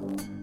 Bye.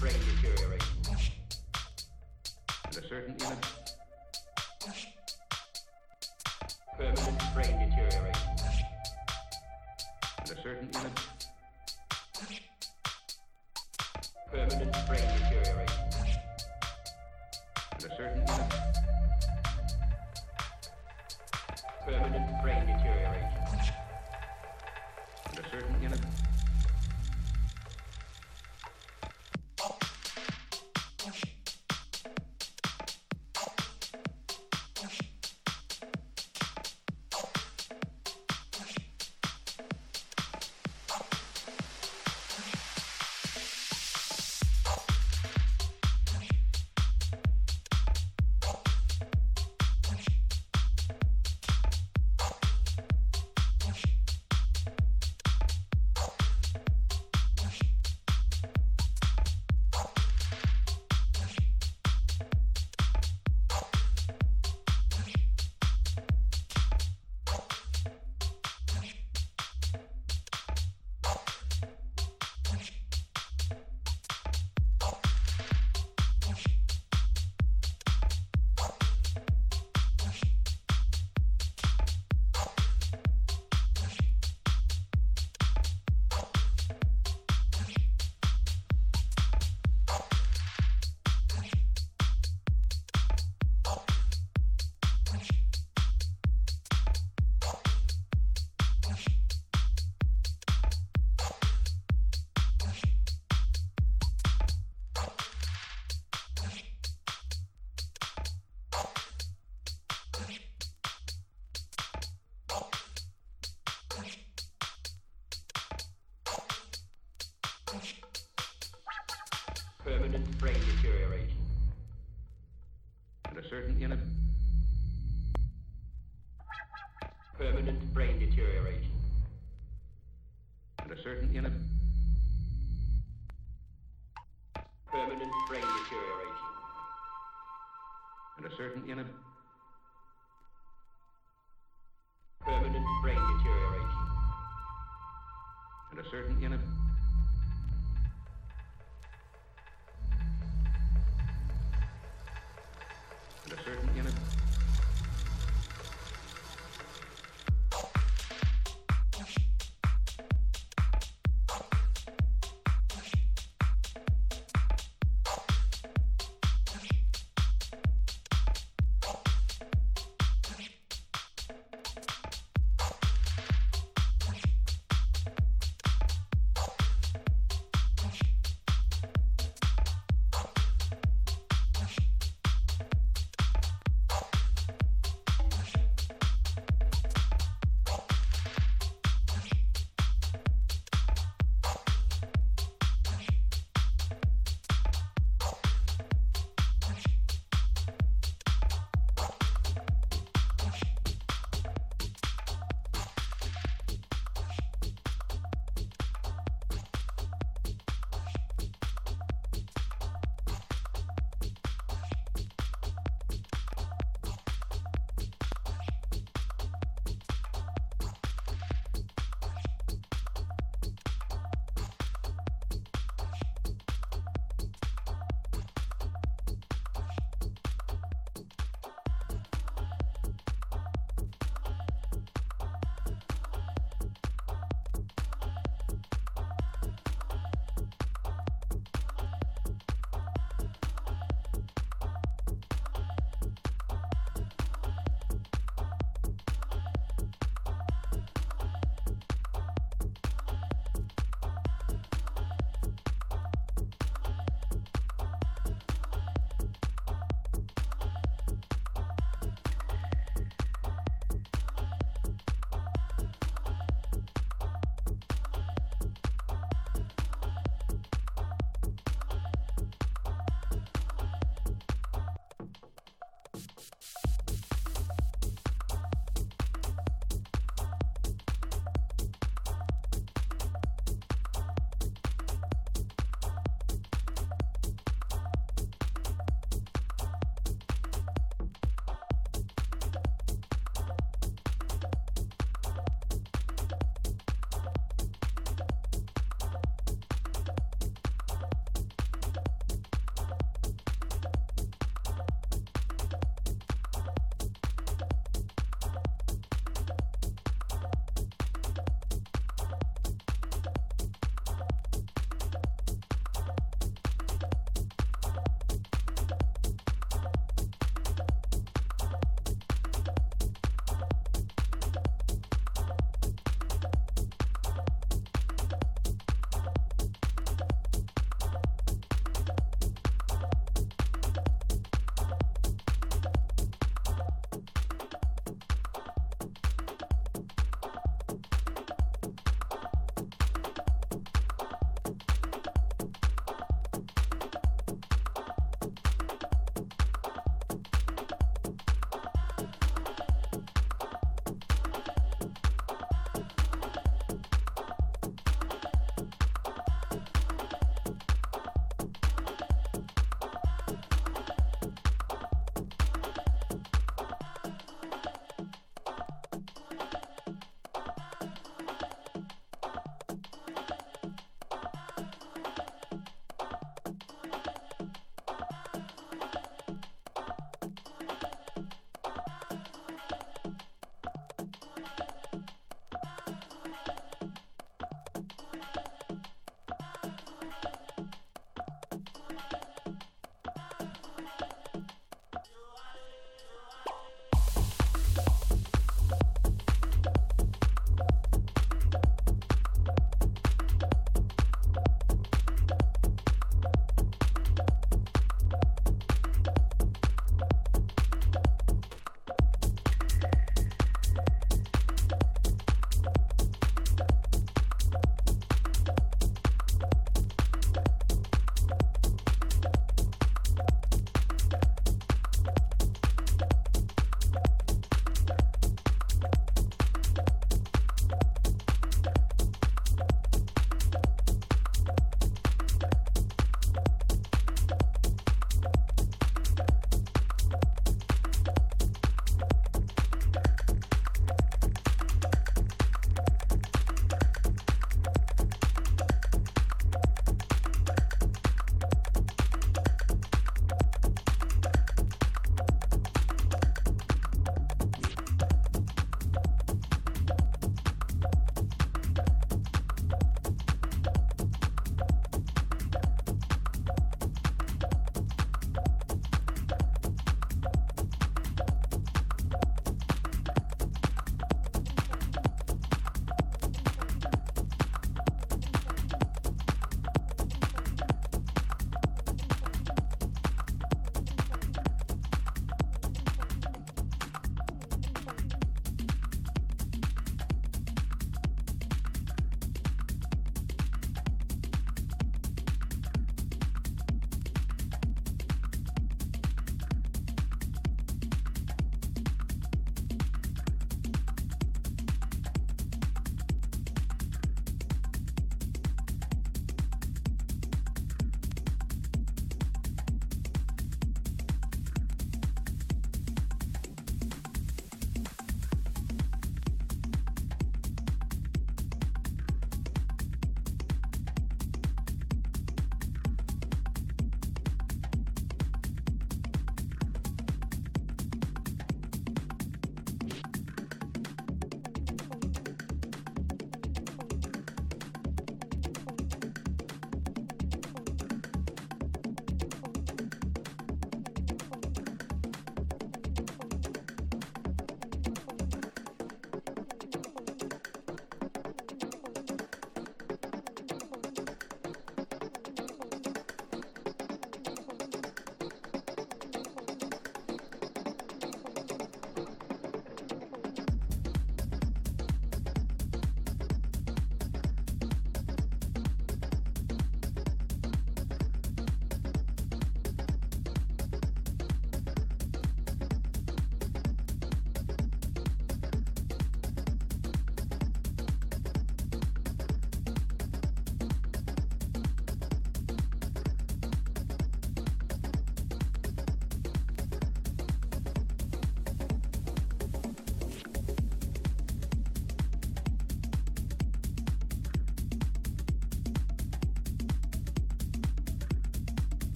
Brain deterioration. Permanent brain deterioration. And a certain inner permanent brain deterioration. And a certain inner permanent brain deterioration. And a certain inner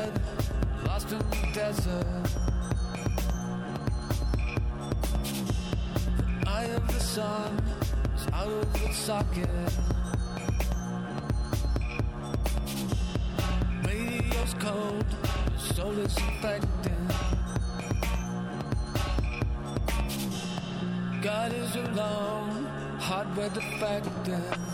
dead, lost in the desert. The eye of the sun is out of its socket. Radio's cold, the soul is. God is alone, hardware defective.